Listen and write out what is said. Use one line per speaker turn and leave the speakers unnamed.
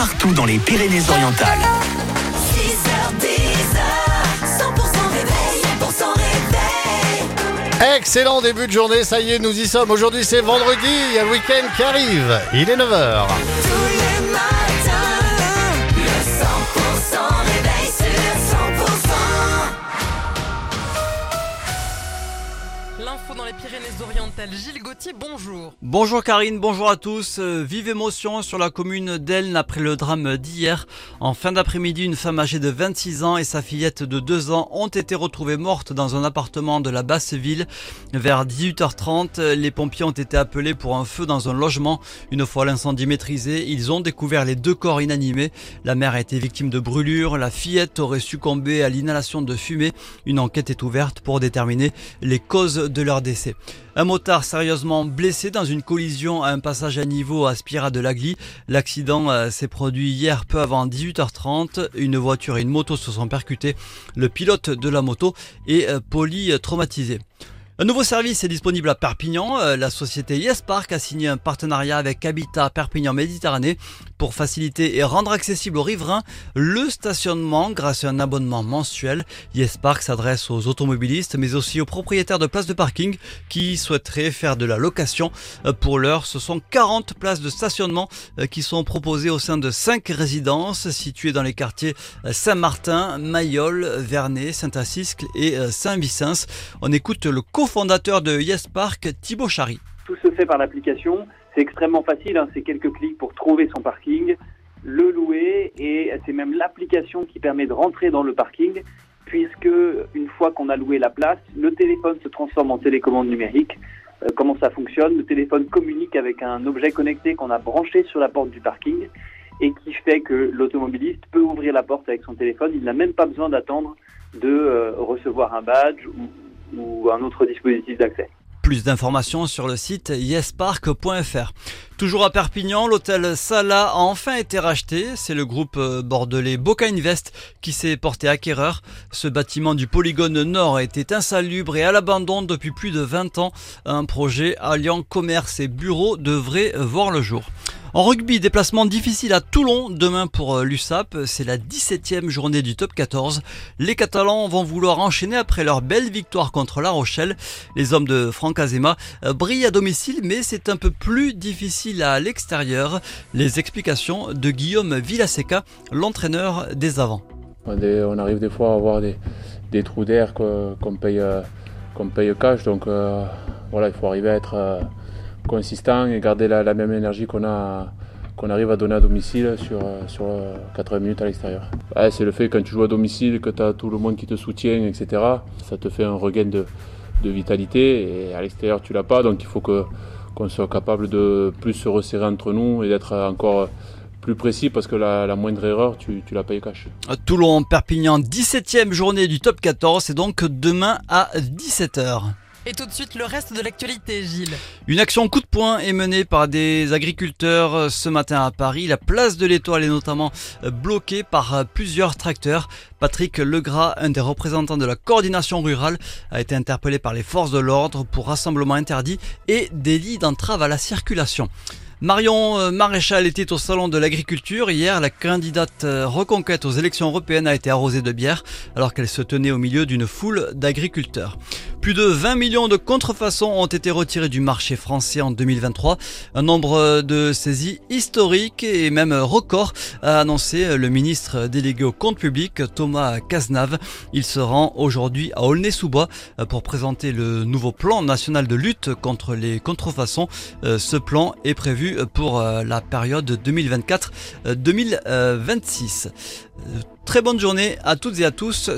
partout dans les Pyrénées-Orientales.
6h10, 100% réveil, 100% réveil.
Excellent début de journée, ça y est, nous y sommes. Aujourd'hui c'est vendredi, il y a le week-end qui arrive. Il est 9h.
Bonjour.
Bonjour Karine, bonjour à tous. Euh, Vive émotion sur la commune d'Elne après le drame d'hier. En fin d'après-midi, une femme âgée de 26 ans et sa fillette de 2 ans ont été retrouvées mortes dans un appartement de la basse ville. Vers 18h30, les pompiers ont été appelés pour un feu dans un logement. Une fois l'incendie maîtrisé, ils ont découvert les deux corps inanimés. La mère a été victime de brûlures, la fillette aurait succombé à l'inhalation de fumée. Une enquête est ouverte pour déterminer les causes de leur décès. Un motard sérieusement blessé dans une collision à un passage à niveau à Spira de Lagly. L'accident euh, s'est produit hier peu avant 18h30. Une voiture et une moto se sont percutées. Le pilote de la moto est euh, polytraumatisé. Un nouveau service est disponible à Perpignan. Euh, La société Yes Park a signé un partenariat avec Habitat Perpignan Méditerranée pour faciliter et rendre accessible aux riverains le stationnement grâce à un abonnement mensuel. Yes Park s'adresse aux automobilistes mais aussi aux propriétaires de places de parking qui souhaiteraient faire de la location. Euh, Pour l'heure, ce sont 40 places de stationnement euh, qui sont proposées au sein de 5 résidences situées dans les quartiers Saint-Martin, Mayol, Vernet, Saint-Assiscle et Saint-Vicence. On écoute le cofondateur de Yes Park, Thibaut Chary.
Tout se fait par l'application. C'est extrêmement facile, hein, c'est quelques clics pour trouver son parking, le louer et c'est même l'application qui permet de rentrer dans le parking puisque une fois qu'on a loué la place, le téléphone se transforme en télécommande numérique. Euh, comment ça fonctionne? Le téléphone communique avec un objet connecté qu'on a branché sur la porte du parking et qui fait que l'automobiliste peut ouvrir la porte avec son téléphone. Il n'a même pas besoin d'attendre de euh, recevoir un badge ou, ou un autre dispositif d'accès.
Plus d'informations sur le site yespark.fr. Toujours à Perpignan, l'hôtel Sala a enfin été racheté. C'est le groupe euh, bordelais Boca Invest qui s'est porté acquéreur. Ce bâtiment du polygone nord était insalubre et à l'abandon depuis plus de 20 ans. Un projet alliant commerce et bureau devrait voir le jour. En rugby, déplacement difficile à Toulon demain pour euh, l'USAP. C'est la 17e journée du top 14. Les Catalans vont vouloir enchaîner après leur belle victoire contre La Rochelle. Les hommes de Franck Azema euh, brillent à domicile, mais c'est un peu plus difficile à l'extérieur. Les explications de Guillaume Villaseca, l'entraîneur des avants.
On arrive des fois à avoir des, trous d'air qu'on paye, euh, paye cash. Donc voilà, il faut arriver à être consistant et garder la, même énergie qu'on a qu'on arrive à donner à domicile sur, euh, sur euh, 80 minutes à l'extérieur. C'est le fait quand tu joues à domicile, que tu as tout le monde qui te soutient, etc. Ça te fait un regain de, de vitalité et à l'extérieur tu l'as pas. Donc il faut que qu'on soit capable de plus se resserrer entre nous et d'être encore plus précis parce que la, la moindre erreur, tu, tu la payes cash.
Toulon, Perpignan, 17e journée du top 14. C'est donc demain à 17h.
Et tout de suite, le reste de l'actualité, Gilles.
Une action coup de poing est menée par des agriculteurs euh, ce matin à Paris. La place de l'Étoile est notamment euh, bloquée par euh, plusieurs tracteurs. Patrick Legras, un des représentants de la coordination rurale, a été interpellé par les forces de l'ordre pour rassemblement interdit et délit d'entrave à la circulation. Marion Maréchal était au salon de l'agriculture. Hier, la candidate reconquête aux élections européennes a été arrosée de bière alors qu'elle se tenait au milieu d'une foule d'agriculteurs. Plus de 20 millions de contrefaçons ont été retirés du marché français en 2023. Un nombre de saisies historiques et même record a annoncé le ministre délégué au compte public Thomas Cazenave. Il se rend aujourd'hui à Aulnay-sous-Bois pour présenter le nouveau plan national de lutte contre les contrefaçons. Euh, Ce plan est prévu pour euh, la période 2024-2026. Très bonne journée à toutes et à tous.